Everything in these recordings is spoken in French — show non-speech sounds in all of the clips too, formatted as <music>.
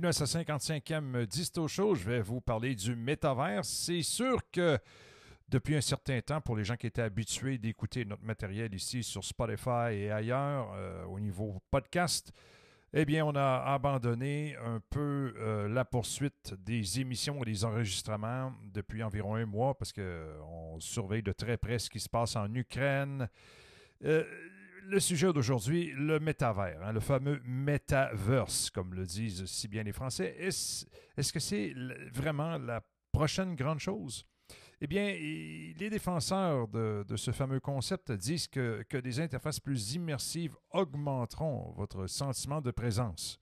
Bienvenue à ce 55e Disto Show. Je vais vous parler du métavers. C'est sûr que depuis un certain temps, pour les gens qui étaient habitués d'écouter notre matériel ici sur Spotify et ailleurs euh, au niveau podcast, eh bien, on a abandonné un peu euh, la poursuite des émissions et des enregistrements depuis environ un mois parce qu'on surveille de très près ce qui se passe en Ukraine. Euh, le sujet d'aujourd'hui, le métavers, hein, le fameux metaverse, comme le disent si bien les Français. Est-ce que c'est vraiment la prochaine grande chose? Eh bien, les défenseurs de, ce fameux concept disent que, que, des interfaces plus immersives augmenteront votre sentiment de présence.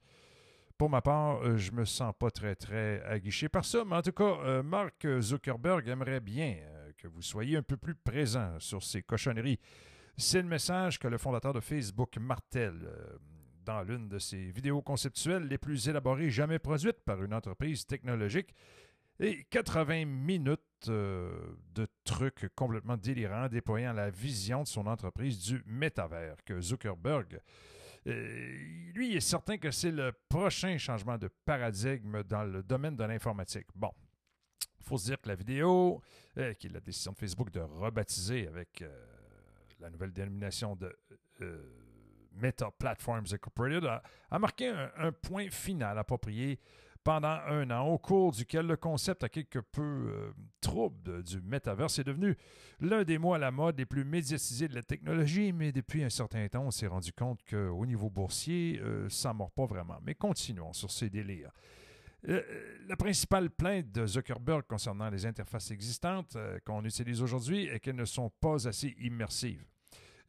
Pour ma part, euh, je me sens pas très, très aguiché par ça, mais en tout cas, euh, Mark Zuckerberg aimerait bien euh, que vous soyez un peu plus présent sur ces cochonneries. C'est le message que le fondateur de Facebook martèle euh, dans l'une de ses vidéos conceptuelles les plus élaborées jamais produites par une entreprise technologique. Et 80 minutes euh, de trucs complètement délirants déployant la vision de son entreprise du métavers que Zuckerberg. Euh, lui, est certain que c'est le prochain changement de paradigme dans le domaine de l'informatique. Bon, il faut se dire que la vidéo, qui est la décision de Facebook de rebaptiser avec la nouvelle dénomination de euh, Meta Platforms Incorporated, a, marqué un, point final approprié pendant un an, au cours duquel le concept a quelque peu euh, trouble du métaverse est devenu l'un des mots à la mode les plus médiatisés de la technologie, mais depuis un certain temps, on s'est rendu compte qu'au niveau boursier, euh, ça ne mord pas vraiment. Mais continuons sur ces délires. La principale plainte de Zuckerberg concernant les interfaces existantes qu'on utilise aujourd'hui est qu'elles ne sont pas assez immersives.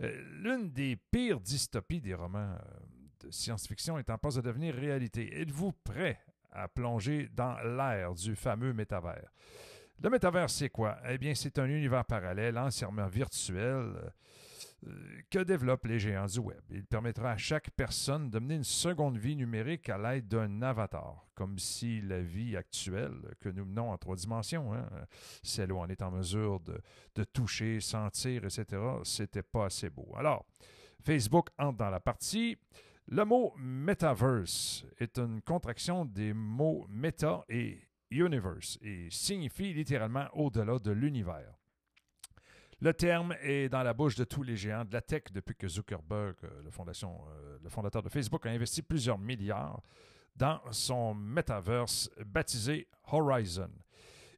Euh, l'une des pires dystopies des romans euh, de science-fiction est en passe de devenir réalité. Êtes-vous prêt à plonger dans l'ère du fameux métavers? Le métavers, c'est quoi? Eh bien, c'est un univers parallèle, entièrement virtuel, euh, que développent les géants du web. Il permettra à chaque personne de mener une seconde vie numérique à l'aide d'un avatar, comme si la vie actuelle que nous menons en trois dimensions, hein, celle où on est en mesure de, de toucher, sentir, etc., c'était pas assez beau. Alors, Facebook entre dans la partie. Le mot metaverse est une contraction des mots meta et universe et signifie littéralement au-delà de l'univers. Le terme est dans la bouche de tous les géants de la tech depuis que Zuckerberg, euh, euh, le fondateur de Facebook, a investi plusieurs milliards dans son metaverse baptisé Horizon.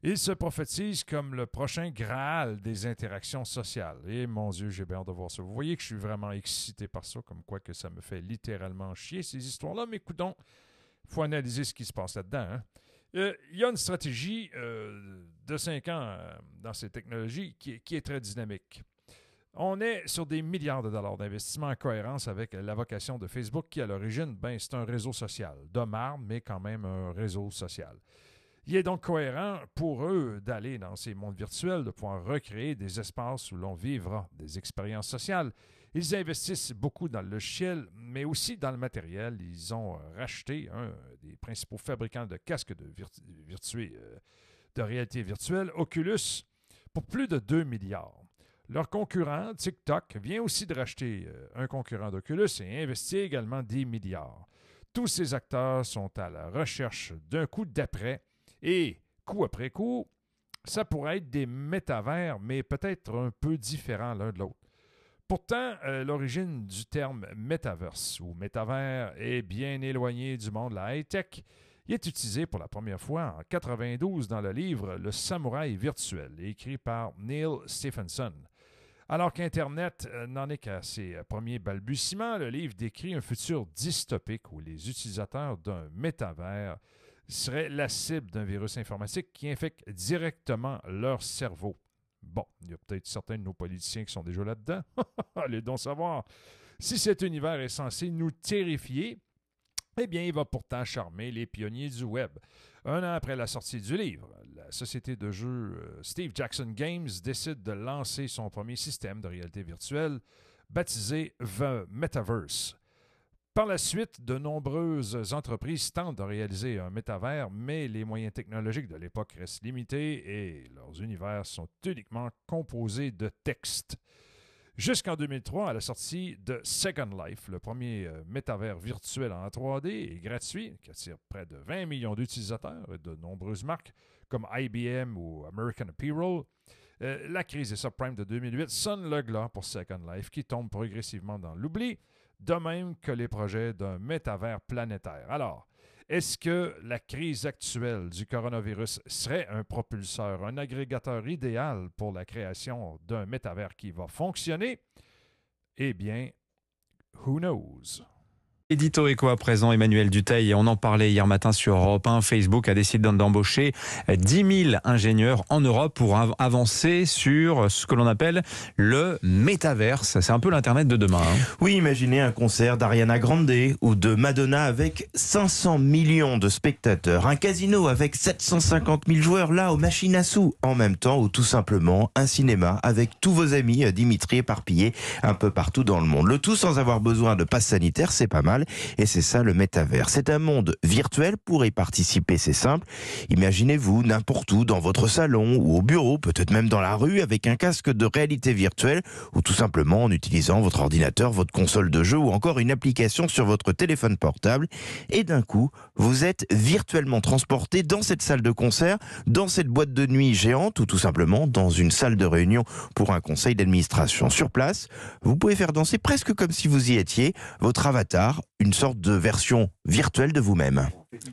Il se prophétise comme le prochain Graal des interactions sociales. Et mon Dieu, j'ai bien hâte de voir ça. Vous voyez que je suis vraiment excité par ça, comme quoi que ça me fait littéralement chier, ces histoires-là. Mais écoutons, il faut analyser ce qui se passe là-dedans. Hein. Euh, il y a une stratégie euh, de cinq ans euh, dans ces technologies qui, est très dynamique. On est sur des milliards de dollars d'investissement en cohérence avec la vocation de Facebook qui, à l'origine, ben, c'est un réseau social. De marbre, mais quand même un réseau social. Il est donc cohérent pour eux d'aller dans ces mondes virtuels, de pouvoir recréer des espaces où l'on vivra des expériences sociales ils investissent beaucoup dans le logiciel, mais aussi dans le matériel. Ils ont racheté un des principaux fabricants de casques de, euh, de réalité virtuelle, Oculus, pour plus de 2 milliards. Leur concurrent, TikTok, vient aussi de racheter euh, un concurrent d'Oculus et investit également des milliards. Tous ces acteurs sont à la recherche d'un coup d'après et, coup après coup, ça pourrait être des métavers, mais peut-être un peu différents l'un de l'autre. Pourtant, euh, l'origine du terme metaverse ou métavers est bien éloignée du monde de la high-tech. Il est utilisé pour la première fois en 92 dans le livre Le samouraï virtuel, écrit par Neil Stephenson. Alors qu'Internet euh, n'en est qu'à ses premiers balbutiements, le livre décrit un futur dystopique où les utilisateurs d'un métavers seraient la cible d'un virus informatique qui infecte directement leur cerveau. Bon, il y a peut-être certains de nos politiciens qui sont déjà là-dedans. <laughs> Allez donc savoir. Si cet univers est censé nous terrifier, eh bien, il va pourtant charmer les pionniers du web. Un an après la sortie du livre, la société de jeux euh, Steve Jackson Games décide de lancer son premier système de réalité virtuelle baptisé The Metaverse. Par la suite, de nombreuses entreprises tentent de réaliser un métavers, mais les moyens technologiques de l'époque restent limités et leurs univers sont uniquement composés de textes. jusqu'en 2003 à la sortie de Second Life, le premier euh, métavers virtuel en 3D et gratuit qui attire près de 20 millions d'utilisateurs et de nombreuses marques comme IBM ou American Apparel. Euh, la crise des subprimes de 2008 sonne le glas pour Second Life qui tombe progressivement dans l'oubli, de même que les projets d'un métavers planétaire. Alors, est-ce que la crise actuelle du coronavirus serait un propulseur, un agrégateur idéal pour la création d'un métavers qui va fonctionner? Eh bien, who knows? Édito Eco à présent, Emmanuel Duteil, on en parlait hier matin sur Europe 1, Facebook a décidé d'embaucher 10 000 ingénieurs en Europe pour avancer sur ce que l'on appelle le métaverse. C'est un peu l'Internet de demain. Hein. Oui, imaginez un concert d'Ariana Grande ou de Madonna avec 500 millions de spectateurs, un casino avec 750 000 joueurs là aux machines à sous, en même temps ou tout simplement un cinéma avec tous vos amis euh, Dimitri éparpillés un peu partout dans le monde. Le tout sans avoir besoin de passe sanitaire, c'est pas mal. Et c'est ça le métavers. C'est un monde virtuel. Pour y participer, c'est simple. Imaginez-vous n'importe où, dans votre salon ou au bureau, peut-être même dans la rue, avec un casque de réalité virtuelle ou tout simplement en utilisant votre ordinateur, votre console de jeu ou encore une application sur votre téléphone portable. Et d'un coup, vous êtes virtuellement transporté dans cette salle de concert, dans cette boîte de nuit géante ou tout simplement dans une salle de réunion pour un conseil d'administration. Sur place, vous pouvez faire danser presque comme si vous y étiez votre avatar une sorte de version virtuelle de vous-même.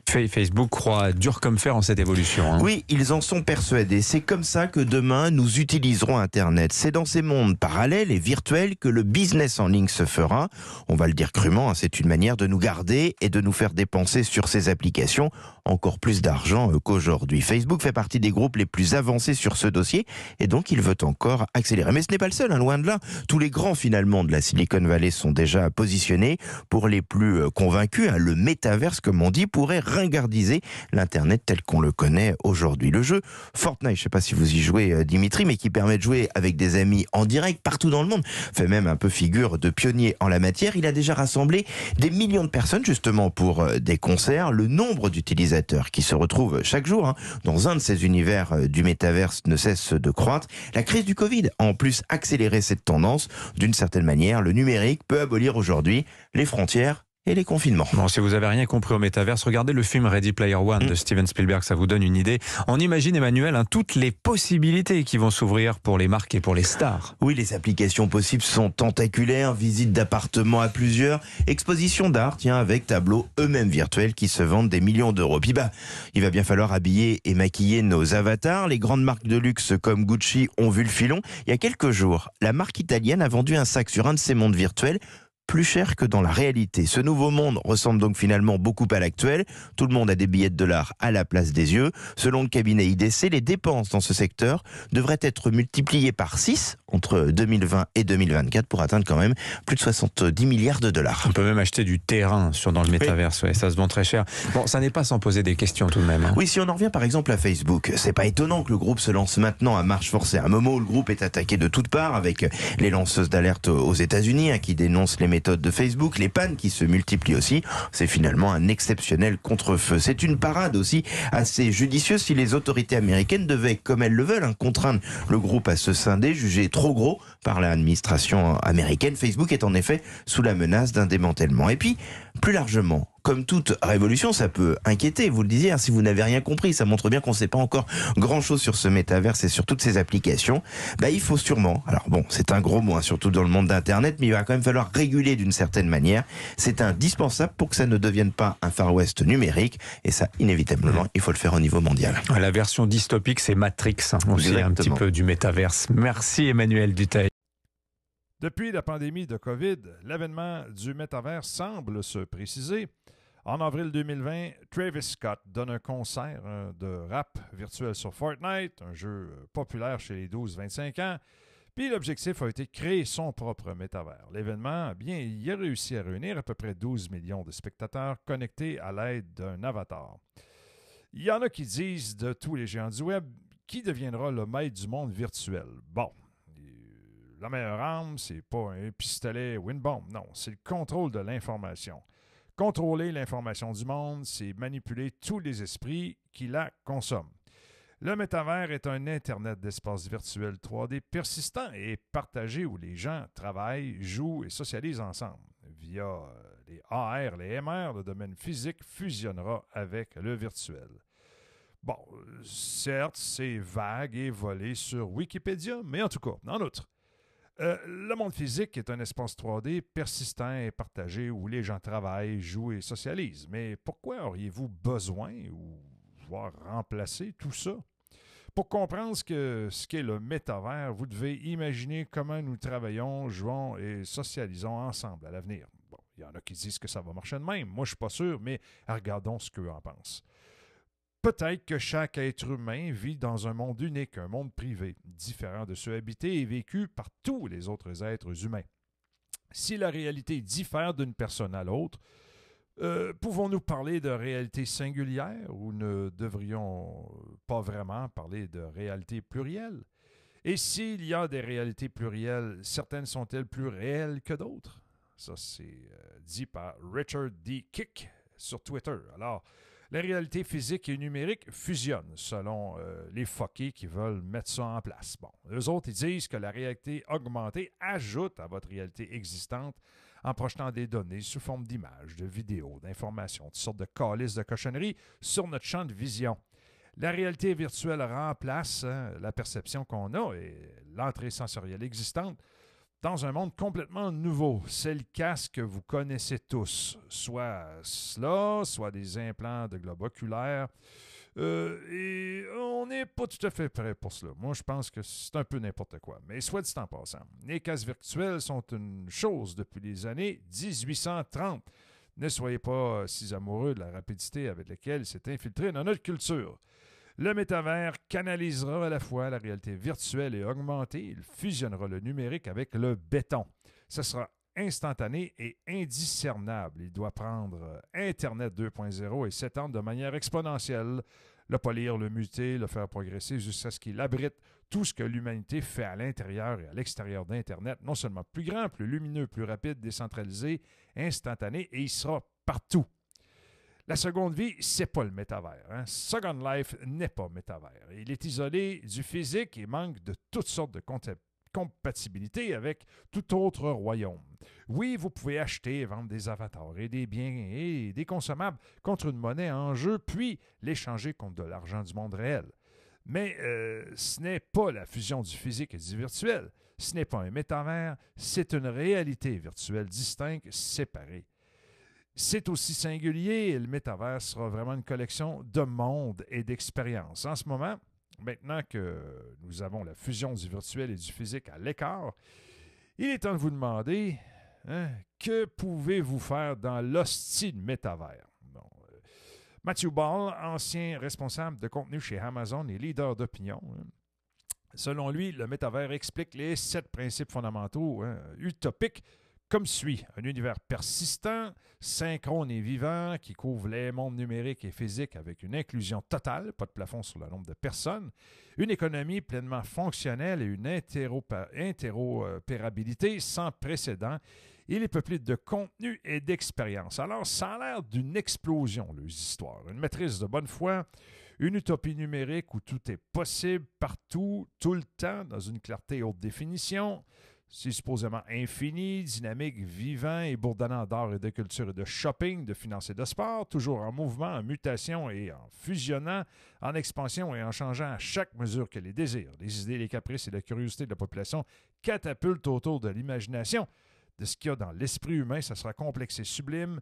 Facebook croit dur comme fer en cette évolution. Hein. Oui, ils en sont persuadés. C'est comme ça que demain nous utiliserons Internet. C'est dans ces mondes parallèles et virtuels que le business en ligne se fera. On va le dire crûment, hein, c'est une manière de nous garder et de nous faire dépenser sur ces applications encore plus d'argent euh, qu'aujourd'hui. Facebook fait partie des groupes les plus avancés sur ce dossier et donc il veut encore accélérer. Mais ce n'est pas le seul, hein, loin de là. Tous les grands finalement de la Silicon Valley sont déjà positionnés. Pour les plus euh, convaincus, le métaverse comme on dit pourrait ringardiser l'Internet tel qu'on le connaît aujourd'hui. Le jeu Fortnite, je ne sais pas si vous y jouez euh, Dimitri, mais qui permet de jouer avec des amis en direct partout dans le monde, fait même un peu figure de pionnier en la matière. Il a déjà rassemblé des millions de personnes justement pour des concerts. Le nombre d'utilisateurs qui se retrouvent chaque jour hein, dans un de ces univers euh, du métaverse ne cesse de croître. La crise du Covid a en plus accéléré cette tendance. D'une certaine manière, le numérique peut abolir aujourd'hui les frontières et les confinements. Bon, si vous avez rien compris au métaverse, regardez le film Ready Player One de mm. Steven Spielberg, ça vous donne une idée. On imagine, Emmanuel, hein, toutes les possibilités qui vont s'ouvrir pour les marques et pour les stars. Oui, les applications possibles sont tentaculaires, visites d'appartements à plusieurs, expositions d'art, tiens, avec tableaux eux-mêmes virtuels qui se vendent des millions d'euros. Puis bah, il va bien falloir habiller et maquiller nos avatars. Les grandes marques de luxe comme Gucci ont vu le filon. Il y a quelques jours, la marque italienne a vendu un sac sur un de ses mondes virtuels plus cher que dans la réalité. Ce nouveau monde ressemble donc finalement beaucoup à l'actuel. Tout le monde a des billets de dollars à la place des yeux. Selon le cabinet IDC, les dépenses dans ce secteur devraient être multipliées par 6 entre 2020 et 2024 pour atteindre quand même plus de 70 milliards de dollars. On peut même acheter du terrain sur dans le métaverse, ouais, ça se vend très cher. Bon, ça n'est pas sans poser des questions tout de même. Hein. Oui, si on en revient par exemple à Facebook, c'est pas étonnant que le groupe se lance maintenant à marche forcée. À un moment où le groupe est attaqué de toutes parts avec les lanceuses d'alerte aux États-Unis hein, qui dénoncent les méthodes de Facebook, les pannes qui se multiplient aussi. C'est finalement un exceptionnel contre-feu. C'est une parade aussi assez judicieuse si les autorités américaines devaient, comme elles le veulent, hein, contraindre le groupe à se scinder, jugé trop gros par l'administration américaine. Facebook est en effet sous la menace d'un démantèlement. Et puis, plus largement, comme toute révolution, ça peut inquiéter. Vous le disiez, hein, si vous n'avez rien compris, ça montre bien qu'on ne sait pas encore grand-chose sur ce métaverse et sur toutes ces applications. Bah, il faut sûrement, alors bon, c'est un gros mot, hein, surtout dans le monde d'Internet, mais il va quand même falloir réguler d'une certaine manière. C'est indispensable pour que ça ne devienne pas un Far West numérique, et ça, inévitablement, il faut le faire au niveau mondial. La version dystopique, c'est Matrix, hein, aussi un petit peu du métaverse. Merci Emmanuel Dutail. Depuis la pandémie de COVID, l'avènement du métavers semble se préciser. En avril 2020, Travis Scott donne un concert euh, de rap virtuel sur Fortnite, un jeu euh, populaire chez les 12-25 ans. Puis l'objectif a été de créer son propre métavers. L'événement, bien, il a réussi à réunir à peu près 12 millions de spectateurs connectés à l'aide d'un avatar. Il y en a qui disent de tous les géants du web qui deviendra le maître du monde virtuel? Bon, la meilleure arme, c'est pas un pistolet Windbomb. Non, c'est le contrôle de l'information. Contrôler l'information du monde, c'est manipuler tous les esprits qui la consomment. Le métavers est un Internet d'espace virtuel 3D persistant et partagé où les gens travaillent, jouent et socialisent ensemble. Via les AR, les MR, le domaine physique fusionnera avec le virtuel. Bon, certes, c'est vague et volé sur Wikipédia, mais en tout cas, en outre, euh, le monde physique est un espace 3D persistant et partagé où les gens travaillent, jouent et socialisent. Mais pourquoi auriez-vous besoin ou voire remplacer tout ça? Pour comprendre ce qu'est le métavers, vous devez imaginer comment nous travaillons, jouons et socialisons ensemble à l'avenir. Bon, il y en a qui disent que ça va marcher de même. Moi, je ne suis pas sûr, mais regardons ce qu'eux en pensent. Peut-être que chaque être humain vit dans un monde unique, un monde privé, différent de ceux habités et vécu par tous les autres êtres humains. Si la réalité diffère d'une personne à l'autre, euh, pouvons-nous parler de réalité singulière ou ne devrions pas vraiment parler de réalité plurielle? Et s'il y a des réalités plurielles, certaines sont-elles plus réelles que d'autres? Ça, c'est euh, dit par Richard D. Kick sur Twitter. Alors, la réalité physique et numérique fusionnent, selon euh, les fuckers qui veulent mettre ça en place. Bon, eux autres, ils disent que la réalité augmentée ajoute à votre réalité existante en projetant des données sous forme d'images, de vidéos, d'informations, toutes sortes de calices de cochonneries sur notre champ de vision. La réalité virtuelle remplace hein, la perception qu'on a et l'entrée sensorielle existante dans un monde complètement nouveau. C'est le casque que vous connaissez tous, soit cela, soit des implants de globe oculaire. Euh, et on n'est pas tout à fait prêt pour cela. Moi, je pense que c'est un peu n'importe quoi. Mais soit dit en passant, les casques virtuels sont une chose depuis les années 1830. Ne soyez pas si amoureux de la rapidité avec laquelle c'est infiltré dans notre culture. Le métavers canalisera à la fois la réalité virtuelle et augmentée. Il fusionnera le numérique avec le béton. Ce sera instantané et indiscernable. Il doit prendre Internet 2.0 et s'étendre de manière exponentielle, le polir, le muter, le faire progresser jusqu'à ce qu'il abrite tout ce que l'humanité fait à l'intérieur et à l'extérieur d'Internet, non seulement plus grand, plus lumineux, plus rapide, décentralisé, instantané, et il sera partout. La seconde vie, c'est pas le métavers. Hein. Second Life n'est pas métavers. Il est isolé du physique et manque de toutes sortes de compatibilité avec tout autre royaume. Oui, vous pouvez acheter et vendre des avatars et des biens et des consommables contre une monnaie en jeu, puis l'échanger contre de l'argent du monde réel. Mais euh, ce n'est pas la fusion du physique et du virtuel. Ce n'est pas un métavers, c'est une réalité virtuelle distincte, séparée. C'est aussi singulier le métavers sera vraiment une collection de mondes et d'expériences. En ce moment, maintenant que nous avons la fusion du virtuel et du physique à l'écart, il est temps de vous demander hein, que pouvez-vous faire dans l'hostie métavers? Euh, Matthew Ball, ancien responsable de contenu chez Amazon et leader d'opinion, hein, selon lui, le métavers explique les sept principes fondamentaux hein, utopiques comme suit. Un univers persistant, synchrone et vivant qui couvre les mondes numériques et physiques avec une inclusion totale, pas de plafond sur le nombre de personnes, une économie pleinement fonctionnelle et une interopérabilité sans précédent. Il est peuplé de contenu et d'expérience. Alors, ça a l'air d'une explosion, les histoires. Une maîtrise de bonne foi, une utopie numérique où tout est possible partout, tout le temps, dans une clarté haute définition, c'est supposément infini, dynamique, vivant et bourdonnant d'art et de culture et de shopping, de finance et de sport, toujours en mouvement, en mutation et en fusionnant, en expansion et en changeant à chaque mesure que les désirs, les idées, les caprices et la curiosité de la population catapultent autour de l'imagination. De ce qu'il y a dans l'esprit humain, ça sera complexe et sublime,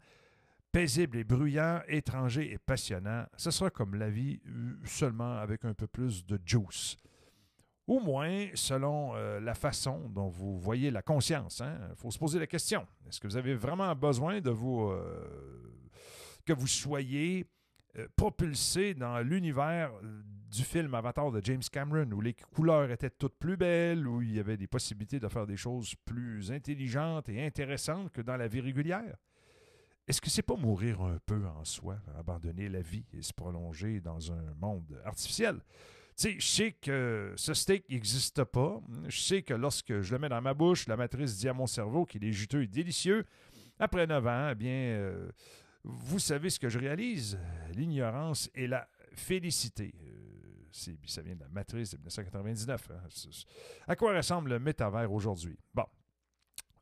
paisible et bruyant, étranger et passionnant. Ce sera comme la vie, euh, seulement avec un peu plus de juice. Au moins, selon euh, la façon dont vous voyez la conscience. Il hein. faut se poser la question. Est-ce que vous avez vraiment besoin de vous... Euh, que vous soyez euh, propulsé dans l'univers du film Avatar de James Cameron, où les couleurs étaient toutes plus belles, où il y avait des possibilités de faire des choses plus intelligentes et intéressantes que dans la vie régulière? Est-ce que c'est pas mourir un peu en soi, abandonner la vie et se prolonger dans un monde artificiel? Sais, je sais que ce steak n'existe pas. Je sais que lorsque je le mets dans ma bouche, la matrice dit à mon cerveau qu'il est juteux et délicieux. Après 9 ans, eh bien, euh, vous savez ce que je réalise? L'ignorance et la félicité. Euh, ça vient de la matrice de 1999. Hein. À quoi ressemble le métavers aujourd'hui? Bon,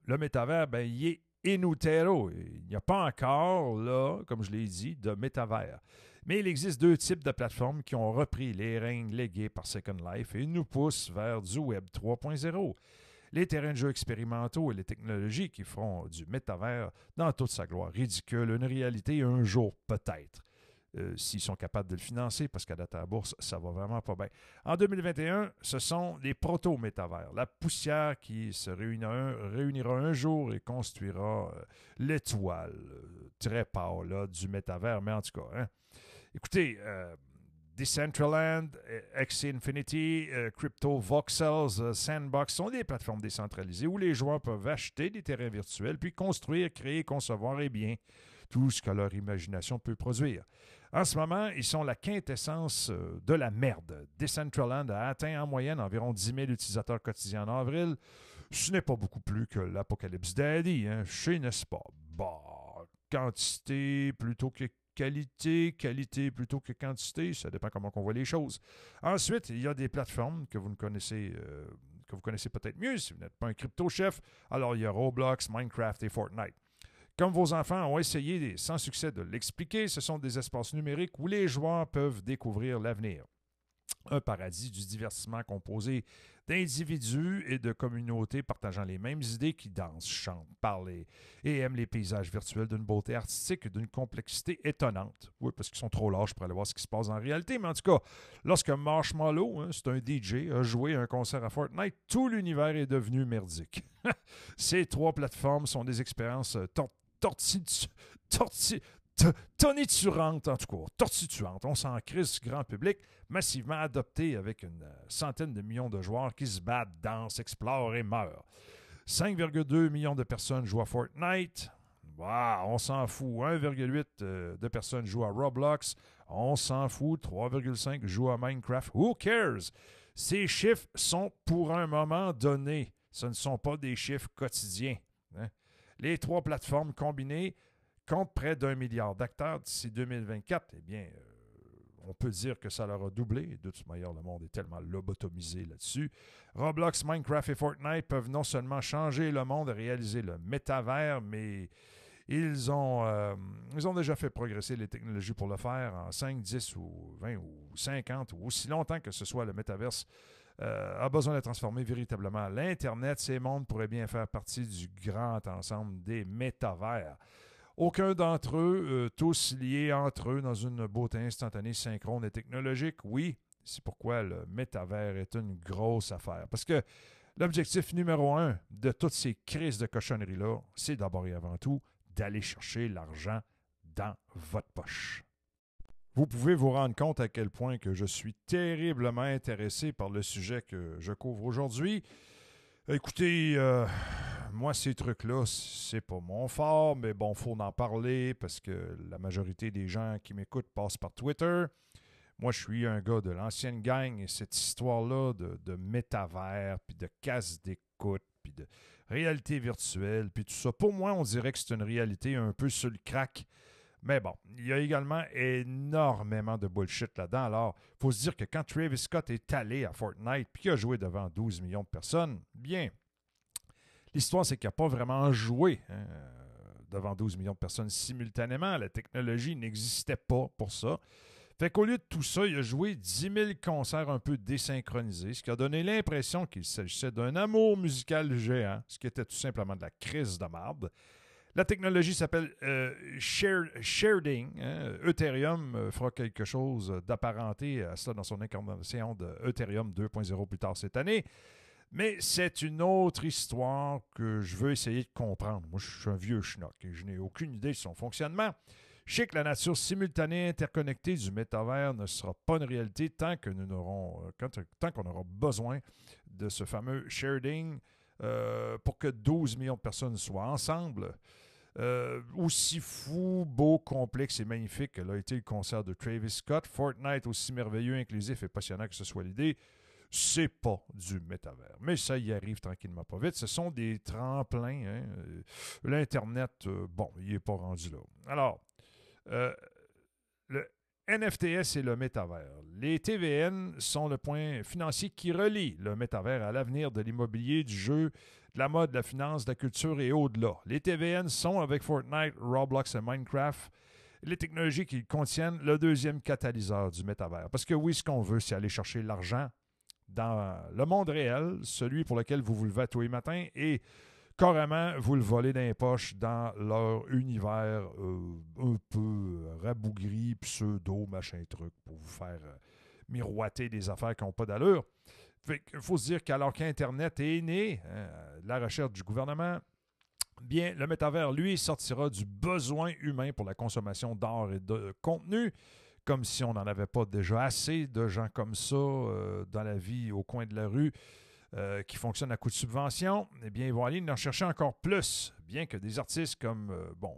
le métavers, ben, il est inutero. Il n'y a pas encore, là, comme je l'ai dit, de métavers. Mais il existe deux types de plateformes qui ont repris les règnes légués par Second Life et nous poussent vers du Web 3.0. Les terrains de jeu expérimentaux et les technologies qui feront du métavers dans toute sa gloire ridicule, une réalité un jour peut-être. Euh, s'ils sont capables de le financer, parce qu'à date à la bourse, ça va vraiment pas bien. En 2021, ce sont les proto-métavers, la poussière qui se réunira un, jour et construira euh, l'étoile euh, très pâle du métavers, mais en tout cas, hein. Écoutez, Decentraland, X Infinity, Crypto Voxels, Sandbox sont des plateformes décentralisées où les joueurs peuvent acheter des terrains virtuels, puis construire, créer, concevoir et bien tout ce que leur imagination peut produire. En ce moment, ils sont la quintessence euh, de la merde. Decentraland a atteint en moyenne environ 10 000 utilisateurs quotidiens en avril. Ce n'est pas beaucoup plus que l'Apocalypse Daddy, hein, chez n'est-ce pas? Bah, quantité plutôt que qualité, qualité plutôt que quantité, ça dépend comment on voit les choses. Ensuite, il y a des plateformes que vous ne connaissez euh, que vous connaissez peut-être mieux si vous n'êtes pas un crypto-chef. Alors, il y a Roblox, Minecraft et Fortnite. Comme vos enfants ont essayé sans succès de l'expliquer, ce sont des espaces numériques où les joueurs peuvent découvrir l'avenir. Un paradis du divertissement composé d'individus et de communautés partageant les mêmes idées qui dansent, chantent, parlent et aiment les paysages virtuels d'une beauté artistique et d'une complexité étonnante. Oui, parce qu'ils sont trop lâches pour aller voir ce qui se passe en réalité, mais en tout cas, lorsque Marshmallow, hein, c'est un DJ, a joué un concert à Fortnite, tout l'univers est devenu merdique. <laughs> Ces trois plateformes sont des expériences euh, toniturantes, en tout cas, tortituantes. On s'en crise grand public, massivement adopté avec une euh, centaine de millions de joueurs qui se battent, dansent, explorent et meurent. 5,2 millions de personnes jouent à Fortnite. on s'en fout. 1,8 euh, de personnes jouent à Roblox. On s'en fout. 3,5 jouent à Minecraft. Who cares? Ces chiffres sont pour un moment donné. Ce ne sont pas des chiffres quotidiens. Hein. Les trois plateformes combinées comptent près d'un milliard d'acteurs d'ici 2024. Eh bien, euh, on peut dire que ça leur a doublé. De toute manière, le monde est tellement lobotomisé là-dessus. Roblox, Minecraft et Fortnite peuvent non seulement changer le monde et réaliser le métavers, mais ils ont, euh, ils ont déjà fait progresser les technologies pour le faire en 5, 10 ou 20 ou 50 ou aussi longtemps que ce soit le métaverse euh, a besoin de transformer véritablement l'Internet. Ces mondes pourraient bien faire partie du grand ensemble des métavers. Aucun d'entre eux, euh, tous liés entre eux dans une beauté instantanée, synchrone et technologique. Oui, c'est pourquoi le métavers est une grosse affaire. Parce que l'objectif numéro un de toutes ces crises de cochonneries-là, c'est d'abord et avant tout d'aller chercher l'argent dans votre poche. Vous pouvez vous rendre compte à quel point que je suis terriblement intéressé par le sujet que je couvre aujourd'hui. Écoutez, euh, moi, ces trucs-là, c'est pas mon fort, mais bon, faut en parler parce que la majorité des gens qui m'écoutent passent par Twitter. Moi, je suis un gars de l'ancienne gang et cette histoire-là de, de métavers, puis de casse d'écoute, puis de réalité virtuelle, puis tout ça, pour moi, on dirait que c'est une réalité un peu sur le crack. Mais bon, il y a également énormément de bullshit là-dedans. Alors, il faut se dire que quand Travis Scott est allé à Fortnite puis qu'il a joué devant 12 millions de personnes, bien, l'histoire, c'est qu'il n'a pas vraiment joué hein, devant 12 millions de personnes simultanément. La technologie n'existait pas pour ça. Fait qu'au lieu de tout ça, il a joué 10 000 concerts un peu désynchronisés, ce qui a donné l'impression qu'il s'agissait d'un amour musical géant, ce qui était tout simplement de la crise de marde. La technologie s'appelle euh, Sharding. Hein. Ethereum euh, fera quelque chose d'apparenté à cela dans son incarnation de Ethereum 2.0 plus tard cette année. Mais c'est une autre histoire que je veux essayer de comprendre. Moi, je suis un vieux schnock et je n'ai aucune idée de son fonctionnement. Je sais que la nature simultanée interconnectée du métavers ne sera pas une réalité tant que nous n'aurons, euh, tant qu'on aura besoin de ce fameux sharding pour que 12 millions de personnes soient ensemble. Euh, aussi fou, beau, complexe et magnifique que l'a été le concert de Travis Scott, Fortnite aussi merveilleux, inclusif et passionnant que ce soit l'idée, c'est pas du métavers. Mais ça y arrive tranquillement pas vite. Ce sont des tremplins. Hein. Euh, L'Internet, euh, bon, il n'est pas rendu là. Alors, le NFTS et le métavers. Les TVN sont le point financier qui relie le métavers à l'avenir de l'immobilier, du jeu, la mode, de la finance, la culture et au-delà. Les TVN sont, avec Fortnite, Roblox et Minecraft, les technologies qui contiennent le deuxième catalyseur du métavers. Parce que oui, ce qu'on veut, c'est aller chercher l'argent dans le monde réel, celui pour lequel vous vous levez tous les matins, et carrément vous le voler dans les poches dans leur univers euh, un peu rabougri, pseudo, machin truc, pour vous faire euh, miroiter des affaires qui n'ont pas d'allure. Il faut se dire qu'alors qu'Internet est né, hein, la recherche du gouvernement, bien, le métavers, lui, sortira du besoin humain pour la consommation d'art et de contenu, comme si on n'en avait pas déjà assez de gens comme ça euh, dans la vie au coin de la rue euh, qui fonctionnent à coup de subvention. Eh bien, ils vont aller en chercher encore plus, bien que des artistes comme, euh, bon,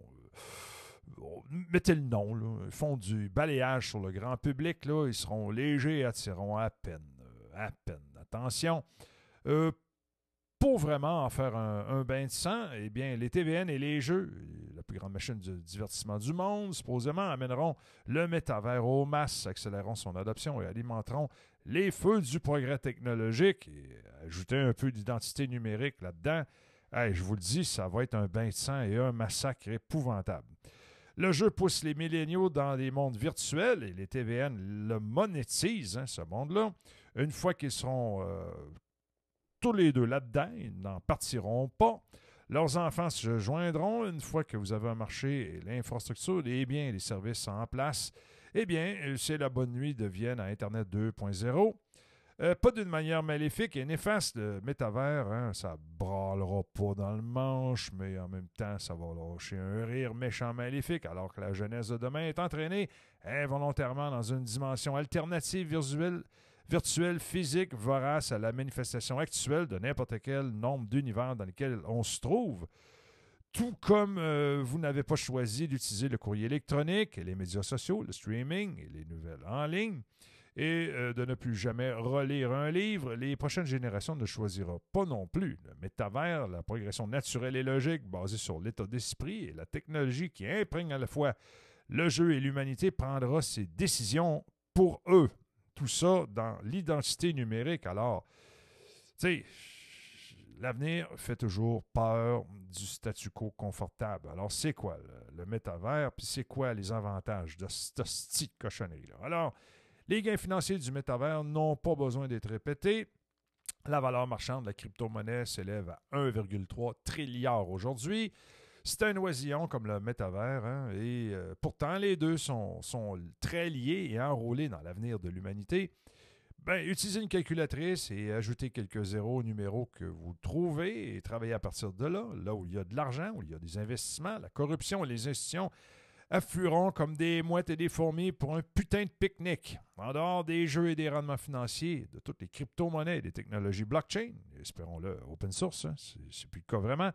mettez le nom, là, font du balayage sur le grand public, là, ils seront légers et attireront à peine, à peine. Attention, pour vraiment en faire un, bain de sang, eh bien, les TVN et les jeux, la plus grande machine de divertissement du monde, supposément amèneront le métavers aux masses, accéléreront son adoption et alimenteront les feux du progrès technologique et ajouter un peu d'identité numérique là-dedans. je vous le dis, ça va être un bain de sang et un massacre épouvantable. Le jeu pousse les milléniaux dans des mondes virtuels et les TVN le monétisent, hein, ce monde-là. Une fois qu'ils seront euh, tous les deux là-dedans, ils n'en partiront pas. Leurs enfants se joindront une fois que vous avez un marché et l'infrastructure, les biens et les services en place. Eh bien, c'est la bonne nuit de Vienne à Internet 2.0. Euh, pas d'une manière maléfique et néfaste, le métavers, hein, ça brâlera pas dans le manche, mais en même temps, ça va lâcher un rire méchant maléfique, alors que la jeunesse de demain est entraînée involontairement dans une dimension alternative visuelle virtuel, physique, vorace à la manifestation actuelle de n'importe quel nombre d'univers dans lesquels on se trouve. Tout comme euh, vous n'avez pas choisi d'utiliser le courrier électronique, les médias sociaux, le streaming et les nouvelles en ligne, et euh, de ne plus jamais relire un livre, les prochaines générations ne choisiront pas non plus. Le métavers, la progression naturelle et logique basée sur l'état d'esprit et la technologie qui imprègne à la fois le jeu et l'humanité prendra ses décisions pour eux tout ça dans l'identité numérique. Alors, tu sais, l'avenir fait toujours peur du statu quo confortable. Alors, c'est quoi le, métavers, puis c'est quoi les avantages de cette petite cochonnerie-là? Alors, les gains financiers du métavers n'ont pas besoin d'être répétés. La valeur marchande de la crypto-monnaie s'élève à 1,3 trilliard aujourd'hui. C'est un oisillon comme le métavers, hein, et euh, pourtant les deux sont, très liés et enrôlés dans l'avenir de l'humanité. Ben, utilisez une calculatrice et ajoutez quelques zéros au numéro que vous trouvez et travaillez à partir de là, là où il y a de l'argent, où il y a des investissements, la corruption et les institutions afflueront comme des mouettes et des fourmis pour un putain de pique-nique. En dehors des jeux et des rendements financiers, de toutes les crypto-monnaies et des technologies blockchain, espérons-le open source, hein, c'est plus le cas vraiment,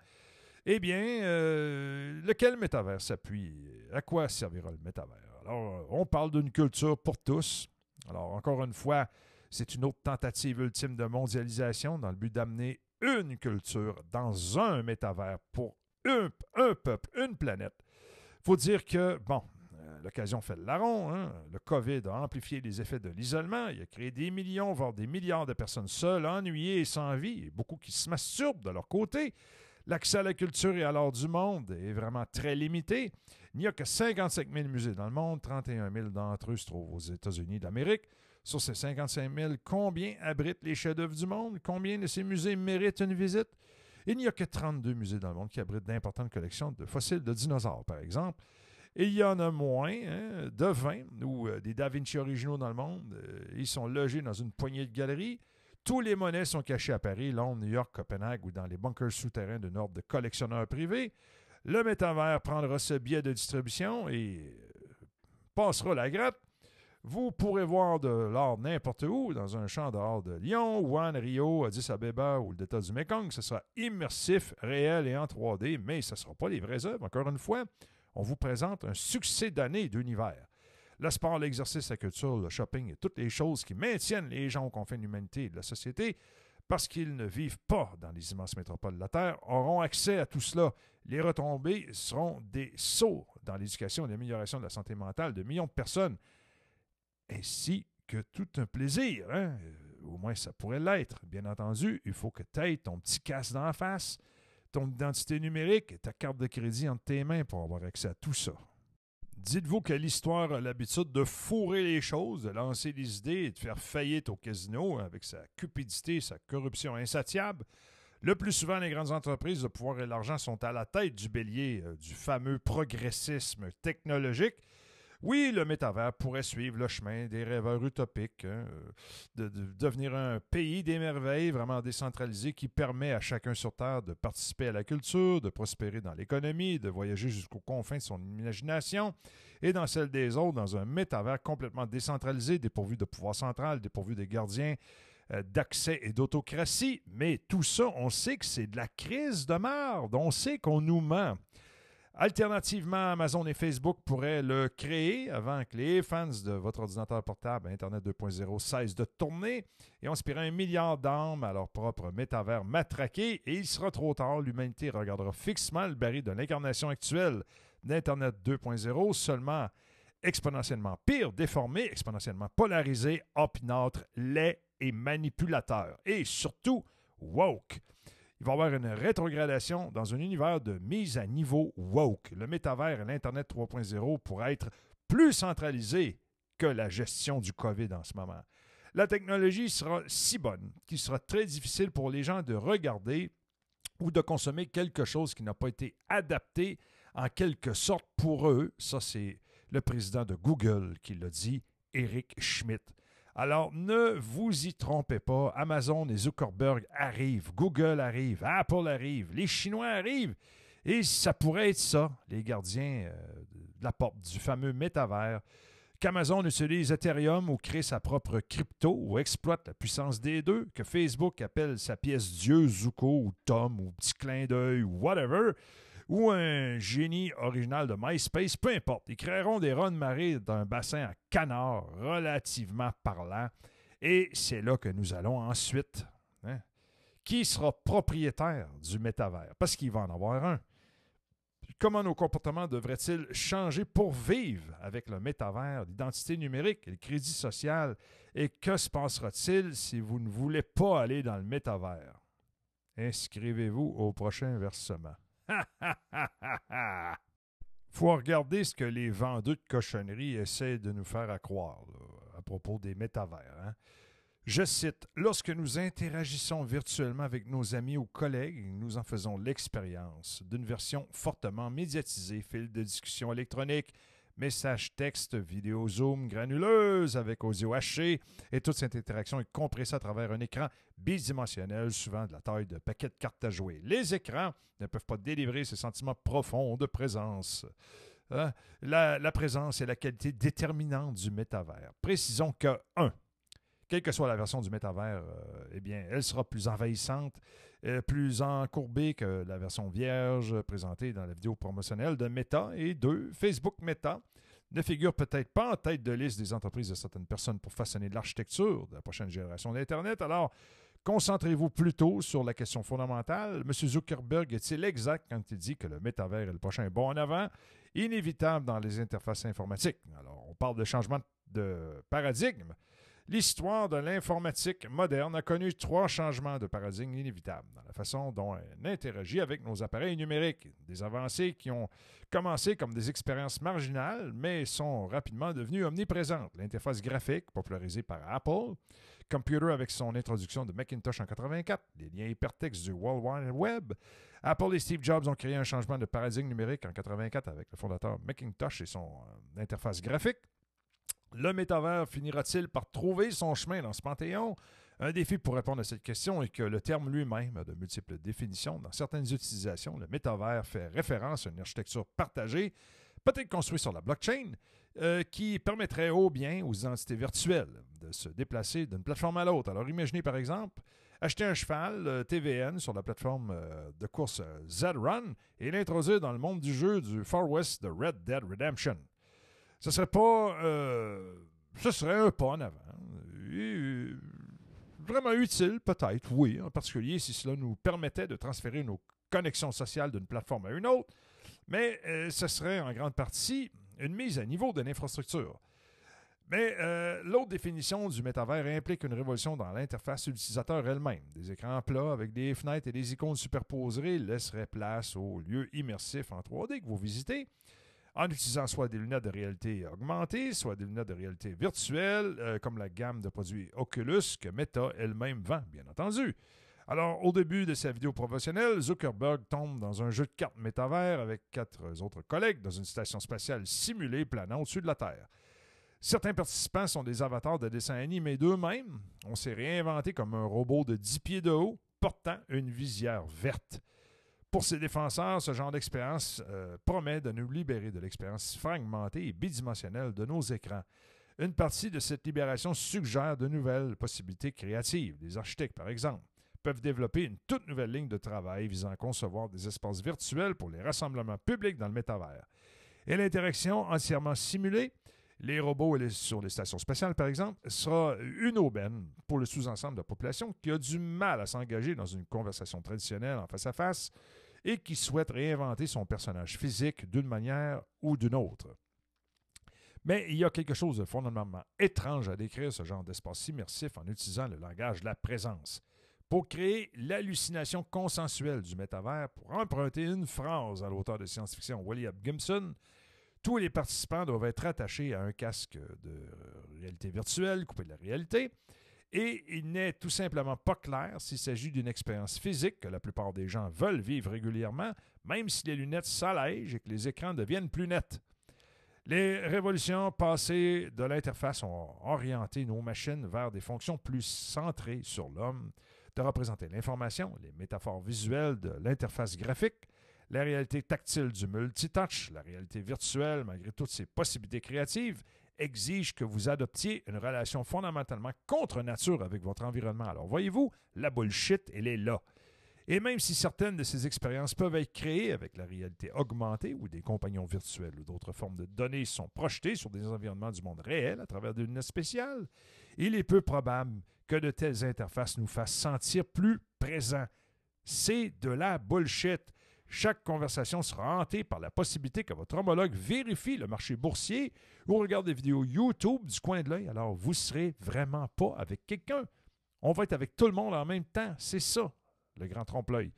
eh bien, euh, lequel métavers s'appuie? À quoi servira le métavers? Alors, on parle d'une culture pour tous. Alors, encore une fois, c'est une autre tentative ultime de mondialisation dans le but d'amener une culture dans un métavers pour un, peuple, une planète. Faut dire que, bon, euh, l'occasion fait le larron. Hein. Le COVID a amplifié les effets de l'isolement. Il a créé des millions, voire des milliards de personnes seules, ennuyées et sans vie, et beaucoup qui se masturbent de leur côté. L'accès à la culture et à l'art du monde est vraiment très limité. Il n'y a que 55 000 musées dans le monde, 31 000 d'entre eux se trouvent aux États-Unis d'Amérique. Sur ces 55 000, combien abritent les chefs-d'œuvre du monde? Combien de ces musées méritent une visite? Il n'y a que 32 musées dans le monde qui abritent d'importantes collections de fossiles de dinosaures, par exemple. Et il y en a moins hein, de 20 ou euh, des Da Vinci originaux dans le monde. Euh, ils sont logés dans une poignée de galeries. Tous les monnaies sont cachées à Paris, Londres, New York, Copenhague ou dans les bunkers souterrains de ordre de collectionneurs privés. Le métavers prendra ce biais de distribution et euh, passera la gratte. Vous pourrez voir de l'art n'importe où, dans un champ dehors de Lyon, Wuhan, Rio, Addis Abeba ou le Delta du Mekong. Ce sera immersif, réel et en 3D, mais ce ne sera pas les vraies œuvres. Encore une fois, on vous présente un succès d'année d'univers le sport, l'exercice, la culture, le shopping et toutes les choses qui maintiennent les gens au confins de l'humanité et de la société, parce qu'ils ne vivent pas dans les immenses métropoles de la Terre, auront accès à tout cela. Les retombées seront des sauts dans l'éducation et l'amélioration de la santé mentale de millions de personnes. ainsi que tout un plaisir. Hein? Euh, Au moins, ça pourrait l'être. Bien entendu, il faut que tu aies ton petit casque d'en face, ton identité numérique et ta carte de crédit entre tes mains pour avoir accès à tout ça. Dites-vous que l'histoire a l'habitude de fourrer les choses, de lancer des idées et de faire faillite au casino avec sa cupidité, sa corruption insatiable. Le plus souvent, les grandes entreprises de pouvoir et l'argent sont à la tête du bélier euh, du fameux progressisme technologique. Oui, le métavers pourrait suivre le chemin des rêveurs utopiques, hein, euh, de, de devenir un pays des merveilles vraiment décentralisé qui permet à chacun sur Terre de participer à la culture, de prospérer dans l'économie, de voyager jusqu'aux confins de son imagination et dans celle des autres dans un métavers complètement décentralisé, dépourvu de pouvoir central, dépourvu des gardiens euh, d'accès et d'autocratie. Mais tout ça, on sait que c'est de la crise de merde. On sait qu'on nous ment. Alternativement, Amazon et Facebook pourraient le créer avant que les fans de votre ordinateur portable Internet 2.0 cessent de tourner et on un milliard d'âmes à leur propre métavers matraqué et il sera trop tard. L'humanité regardera fixement le baril de l'incarnation actuelle d'Internet 2.0 seulement exponentiellement pire, déformé, exponentiellement polarisé, opinâtre, laid et manipulateur. Et surtout, woke il va y avoir une rétrogradation dans un univers de mise à niveau woke. Le métavers et l'Internet 3.0 pourraient être plus centralisés que la gestion du COVID en ce moment. La technologie sera si bonne qu'il sera très difficile pour les gens de regarder ou de consommer quelque chose qui n'a pas été adapté en quelque sorte pour eux. Ça, c'est le président de Google qui l'a dit, Eric Schmidt. Alors, ne vous y trompez pas. Amazon et Zuckerberg arrivent, Google arrive, Apple arrive, les Chinois arrivent. Et ça pourrait être ça, les gardiens euh, de la porte du fameux métavers, qu'Amazon utilise Ethereum ou crée sa propre crypto ou exploite la puissance des deux, que Facebook appelle sa pièce Dieu, Zuko ou Tom ou petit clin d'œil ou whatever, ou un génie original de MySpace, peu importe. Ils créeront des runs marées d'un bassin à canard relativement parlant. Et c'est là que nous allons ensuite. Hein, qui sera propriétaire du métavers? Parce qu'il va en avoir un. Comment nos comportements devraient-ils changer pour vivre avec le métavers, l'identité numérique le crédit social? Et que se passera-t-il si vous ne voulez pas aller dans le métavers? Inscrivez-vous au prochain versement. <laughs> Faut regarder ce que les vendeurs de cochonneries essaient de nous faire croire à propos des métavers. Hein. Je cite Lorsque nous interagissons virtuellement avec nos amis ou collègues, nous en faisons l'expérience d'une version fortement médiatisée, fil de discussion électronique, messages texte, vidéo Zoom granuleuse avec audio haché, et toute cette interaction est compressée à travers un écran bidimensionnel, souvent de la taille de paquet de cartes à jouer. Les écrans ne peuvent pas délivrer ce sentiment profond de présence. Hein? La, la, présence est la qualité déterminante du métavers. Précisons que 1 quelle que soit la version du métavers, euh, eh bien, elle sera plus envahissante, euh, plus encourbée que la version vierge présentée dans la vidéo promotionnelle de Meta. Et deux, Facebook Meta ne figure peut-être pas en tête de liste des entreprises de certaines personnes pour façonner l'architecture de la prochaine génération d'Internet. Alors, concentrez-vous plutôt sur la question fondamentale. M. Zuckerberg est-il exact quand il dit que le métavers est le prochain bon en avant, inévitable dans les interfaces informatiques? Alors, on parle de changement de paradigme. L'histoire de l'informatique moderne a connu trois changements de paradigme inévitables dans la façon dont elle interagit avec nos appareils numériques. Des avancées qui ont commencé comme des expériences marginales, mais sont rapidement devenues omniprésentes. L'interface graphique, popularisée par Apple, Computer avec son introduction de Macintosh en 84, les liens hypertextes du World Wide Web. Apple et Steve Jobs ont créé un changement de paradigme numérique en 84 avec le fondateur Macintosh et son euh, interface graphique. Le métavers finira-t-il par trouver son chemin dans ce panthéon? Un défi pour répondre à cette question est que le terme lui-même a de multiples définitions. Dans certaines utilisations, le métavers fait référence à une architecture partagée, peut-être construite sur la blockchain, euh, qui permettrait aux biens, aux entités virtuelles, de se déplacer d'une plateforme à l'autre. Alors imaginez par exemple acheter un cheval euh, TVN sur la plateforme euh, de course Z-Run et l'introduire dans le monde du jeu du Far West de Red Dead Redemption ce serait pas. Euh, ce serait un pas en avant. Euh, vraiment utile, peut-être, oui, en particulier si cela nous permettait de transférer nos connexions sociales d'une plateforme à une autre. Mais euh, ce serait en grande partie une mise à niveau de l'infrastructure. Mais l'autre définition du métavers implique une révolution dans l'interface utilisateur elle-même. Des écrans plats avec des fenêtres et des icônes superposées laisseraient place aux lieux immersifs en 3D que vous visitez en utilisant soit des lunettes de réalité augmentée, soit des lunettes de réalité virtuelle, euh, comme la gamme de produits Oculus que Meta elle-même vend, bien entendu. Alors, au début de sa vidéo professionnelle, Zuckerberg tombe dans un jeu de cartes métavers avec quatre autres collègues dans une station spatiale simulée planant au-dessus de la Terre. Certains participants sont des avatars de dessins animés d'eux-mêmes. On s'est réinventé comme un robot de 10 pieds de haut portant une visière verte. Pour ses défenseurs, ce genre d'expérience euh, promet de nous libérer de l'expérience fragmentée et bidimensionnelle de nos écrans. Une partie de cette libération suggère de nouvelles possibilités créatives. Les architectes, par exemple, peuvent développer une toute nouvelle ligne de travail visant à concevoir des espaces virtuels pour les rassemblements publics dans le métavers. Et l'interaction entièrement simulée les robots sur les stations spatiales, par exemple, sera une aubaine pour le sous-ensemble de la population qui a du mal à s'engager dans une conversation traditionnelle en face à face et qui souhaite réinventer son personnage physique d'une manière ou d'une autre. Mais il y a quelque chose de fondamentalement étrange à décrire ce genre d'espace immersif en utilisant le langage de la présence. Pour créer l'hallucination consensuelle du métavers, pour emprunter une phrase à l'auteur de science-fiction William Gibson, tous les participants doivent être attachés à un casque de réalité virtuelle, coupé de la réalité, et il n'est tout simplement pas clair s'il s'agit d'une expérience physique que la plupart des gens veulent vivre régulièrement, même si les lunettes s'allègent et que les écrans deviennent plus nets. Les révolutions passées de l'interface ont orienté nos machines vers des fonctions plus centrées sur l'homme, de représenter l'information, les métaphores visuelles de l'interface graphique, la réalité tactile du multitouch, la réalité virtuelle, malgré toutes ses possibilités créatives, exige que vous adoptiez une relation fondamentalement contre nature avec votre environnement. Alors voyez-vous, la bullshit, elle est là. Et même si certaines de ces expériences peuvent être créées avec la réalité augmentée ou des compagnons virtuels ou d'autres formes de données sont projetées sur des environnements du monde réel à travers des lunettes spéciales, il est peu probable que de telles interfaces nous fassent sentir plus présents. C'est de la bullshit. Chaque conversation sera hantée par la possibilité que votre homologue vérifie le marché boursier ou regarde des vidéos YouTube du coin de l'œil. Alors, vous ne serez vraiment pas avec quelqu'un. On va être avec tout le monde en même temps. C'est ça, le grand trompe-l'œil.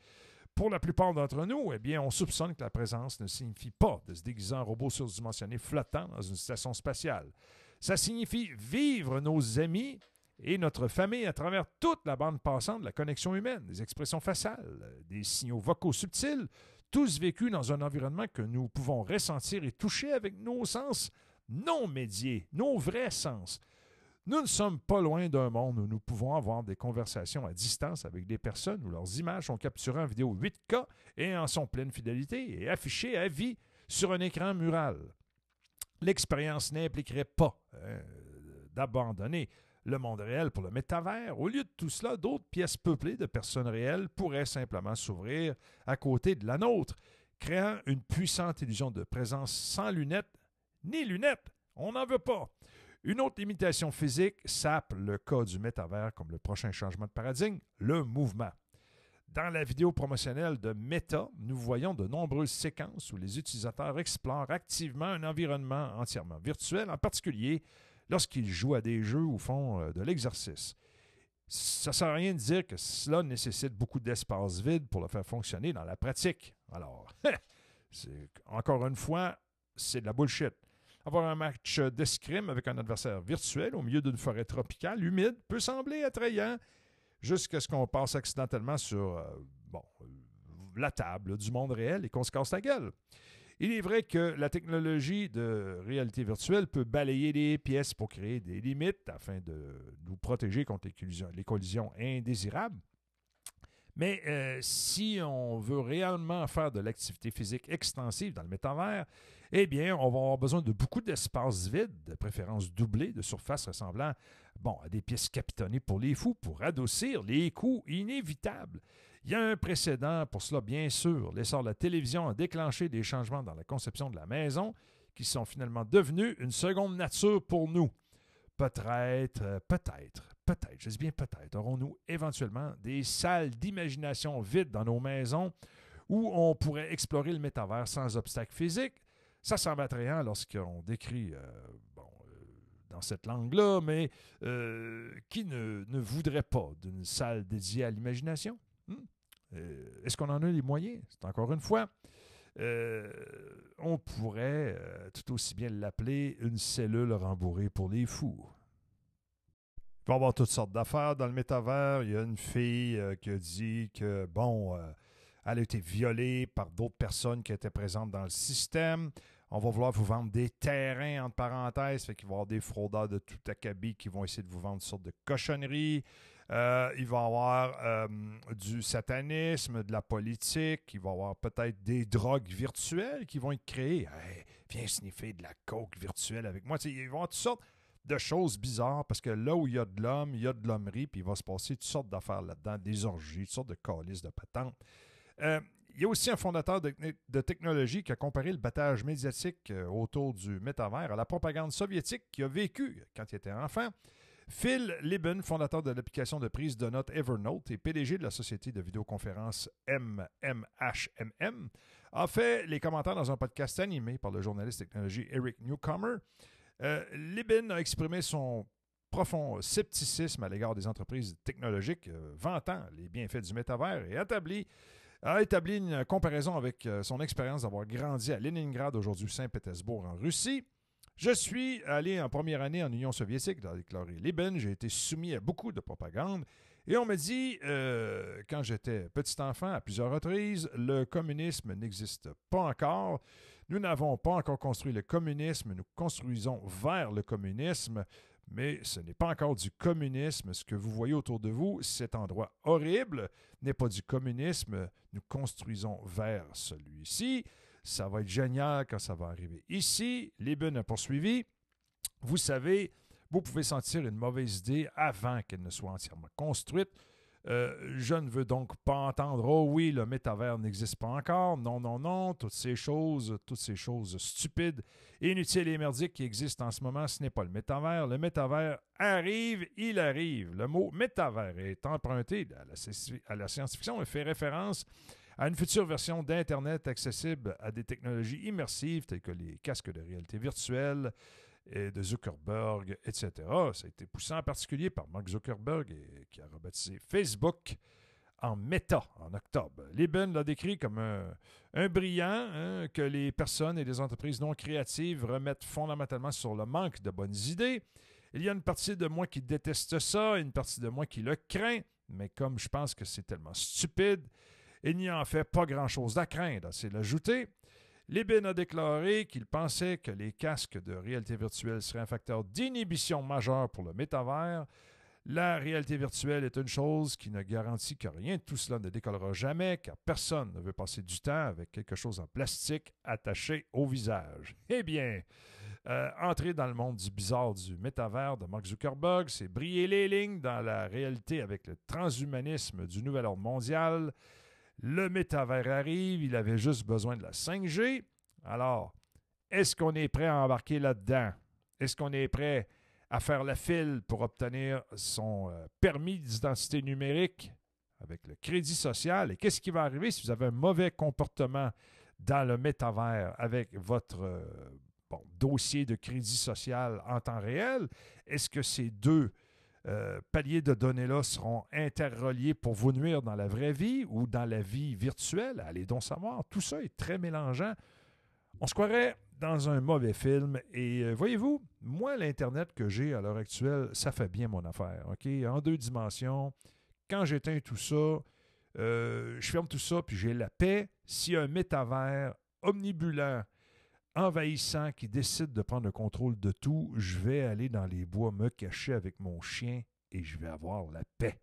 Pour la plupart d'entre nous, eh bien, on soupçonne que la présence ne signifie pas de se déguiser en robot surdimensionné flottant dans une station spatiale. Ça signifie vivre nos amis et notre famille à travers toute la bande passante de la connexion humaine, des expressions faciales, des signaux vocaux subtils, tous vécus dans un environnement que nous pouvons ressentir et toucher avec nos sens non médiés, nos vrais sens. Nous ne sommes pas loin d'un monde où nous pouvons avoir des conversations à distance avec des personnes où leurs images sont capturées en vidéo 8K et en sont pleine fidélité et affichées à vie sur un écran mural. L'expérience n'impliquerait pas hein, d'abandonner le monde réel pour le métavers. Au lieu de tout cela, d'autres pièces peuplées de personnes réelles pourraient simplement s'ouvrir à côté de la nôtre, créant une puissante illusion de présence sans lunettes ni lunettes. On n'en veut pas. Une autre limitation physique sape le cas du métavers comme le prochain changement de paradigme, le mouvement. Dans la vidéo promotionnelle de Meta, nous voyons de nombreuses séquences où les utilisateurs explorent activement un environnement entièrement virtuel, en particulier lorsqu'ils jouent à des jeux ou font euh, de l'exercice. Ça ne sert à rien de dire que cela nécessite beaucoup d'espace vide pour le faire fonctionner dans la pratique. Alors, <laughs> encore une fois, c'est de la bullshit. Avoir un match d'escrime avec un adversaire virtuel au milieu d'une forêt tropicale humide peut sembler attrayant jusqu'à ce qu'on passe accidentellement sur euh, euh, la table du monde réel et qu'on se casse la gueule. Il est vrai que la technologie de réalité virtuelle peut balayer les pièces pour créer des limites afin de nous protéger contre les collisions, indésirables. Mais euh, si on veut réellement faire de l'activité physique extensive dans le métavers, eh bien, on va avoir besoin de beaucoup d'espace vide, de préférence doublé, de surfaces ressemblant à des pièces capitonnées pour les fous, pour adoucir les coûts inévitables. Il y a un précédent pour cela, bien sûr. L'essor de la télévision a déclenché des changements dans la conception de la maison qui sont finalement devenus une seconde nature pour nous. Peut-être, euh, peut-être, peut-être, je dis bien peut-être, aurons-nous éventuellement des salles d'imagination vides dans nos maisons où on pourrait explorer le métavers sans obstacle physique? Ça semble attrayant lorsqu'on décrit euh, bon, euh, dans cette langue-là, mais qui ne, ne, voudrait pas d'une salle dédiée à l'imagination? Hmm? Euh, est-ce qu'on en a les moyens? C'est encore une fois. Euh, on pourrait tout aussi bien l'appeler une cellule rembourrée pour les fous. Il va y avoir toutes sortes d'affaires dans le métavers. Il y a une fille qui a dit que, bon, elle a été violée par d'autres personnes qui étaient présentes dans le système. On va vouloir vous vendre des terrains, entre parenthèses. Fait qu'il va y avoir des fraudeurs de tout acabit qui vont essayer de vous vendre une sorte de cochonnerie. Euh, il va y avoir euh, du satanisme, de la politique. Il va y avoir peut-être des drogues virtuelles qui vont être créées. viens sniffer de la coke virtuelle avec moi. il va y avoir toutes sortes de choses bizarres parce que là où il y a de l'homme, il y a de l'hommerie, puis il va se passer toutes sortes d'affaires là-dedans, des orgies, toutes sortes de calices de patentes. Euh, il y a aussi un fondateur de, technologie qui a comparé le battage médiatique autour du métavers à la propagande soviétique qui a vécu quand il était enfant. Phil Libben, fondateur de l'application de prise de notes Evernote et PDG de la société de vidéoconférence MMHMM, a fait les commentaires dans un podcast animé par le journaliste technologie Eric Newcomer. Euh, a exprimé son profond scepticisme à l'égard des entreprises technologiques, vantant les bienfaits du métavers et a établi une comparaison avec euh, son expérience d'avoir grandi à Leningrad, aujourd'hui Saint-Pétersbourg, en Russie. Je suis allé en première année en Union soviétique, a déclaré Liben. J'ai été soumis à beaucoup de propagande. Et on me dit, euh, quand j'étais petit enfant, à plusieurs reprises, le communisme n'existe pas encore. Nous n'avons pas encore construit le communisme, nous construisons vers le communisme mais ce n'est pas encore du communisme. Ce que vous voyez autour de vous, cet endroit horrible, n'est pas du communisme. Nous construisons vers celui-ci. Ça va être génial quand ça va arriver. Ici, Lieben a poursuivi. Vous savez, vous pouvez sentir une mauvaise idée avant qu'elle ne soit entièrement construite. Euh, je ne veux donc pas entendre Oh oui, le métavers n'existe pas encore. Non, non, non. Toutes ces choses, toutes ces choses stupides, inutiles et merdiques qui existent en ce moment, ce n'est pas le métavers. Le métavers arrive, il arrive. Le mot métavers est emprunté à la, à la science-fiction et fait référence à une future version d'Internet accessible à des technologies immersives telles que les casques de réalité virtuelle, et de Zuckerberg, etc. Ça a été poussé en particulier par Mark Zuckerberg qui a rebaptisé Facebook en méta en octobre. Lieben l'a décrit comme un, brillant hein, que les personnes et les entreprises non créatives remettent fondamentalement sur le manque de bonnes idées. Il y a une partie de moi qui déteste ça, une partie de moi qui le craint, mais comme je pense que c'est tellement stupide, il n'y en fait pas grand-chose à craindre, c'est l'ajouter. Libin a déclaré qu'il pensait que les casques de réalité virtuelle seraient un facteur d'inhibition majeur pour le métavers. La réalité virtuelle est une chose qui ne garantit que rien de tout cela ne décollera jamais, car personne ne veut passer du temps avec quelque chose en plastique attaché au visage. Eh bien, euh, entrer dans le monde du bizarre du métavers de Mark Zuckerberg, c'est briller les lignes dans la réalité avec le transhumanisme du nouvel ordre mondial. Le métavers arrive, il avait juste besoin de la 5G. Alors, est-ce qu'on est prêt à embarquer là-dedans? Est-ce qu'on est prêt à faire la file pour obtenir son euh, permis d'identité numérique avec le crédit social? Et qu'est-ce qui va arriver si vous avez un mauvais comportement dans le métavers avec votre euh, dossier de crédit social en temps réel? Est-ce que ces deux euh, paliers de données-là seront interreliés pour vous nuire dans la vraie vie ou dans la vie virtuelle. Allez donc savoir. Tout ça est très mélangeant. On se croirait dans un mauvais film. Et euh, voyez-vous, moi, l'Internet que j'ai à l'heure actuelle, ça fait bien mon affaire. En deux dimensions. Quand j'éteins tout ça, euh, je ferme tout ça, puis j'ai la paix. Si un métavers omnibulant envahissant qui décide de prendre le contrôle de tout, je vais aller dans les bois me cacher avec mon chien et je vais avoir la paix.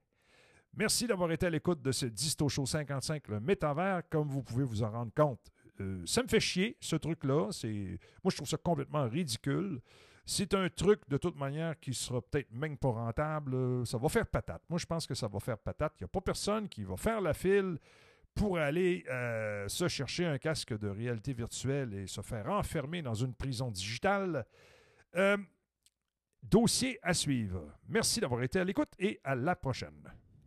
Merci d'avoir été à l'écoute de ce Disto Show 55, le métavers, comme vous pouvez vous en rendre compte. Euh, ça me fait chier, ce truc-là. Moi, je trouve ça complètement ridicule. C'est un truc, de toute manière, qui sera peut-être même pas rentable. Ça va faire patate. Moi, je pense que ça va faire patate. Il n'y a pas personne qui va faire la file pour aller euh, se chercher un casque de réalité virtuelle et se faire enfermer dans une prison digitale. Euh, dossier à suivre. Merci d'avoir été à l'écoute et à la prochaine.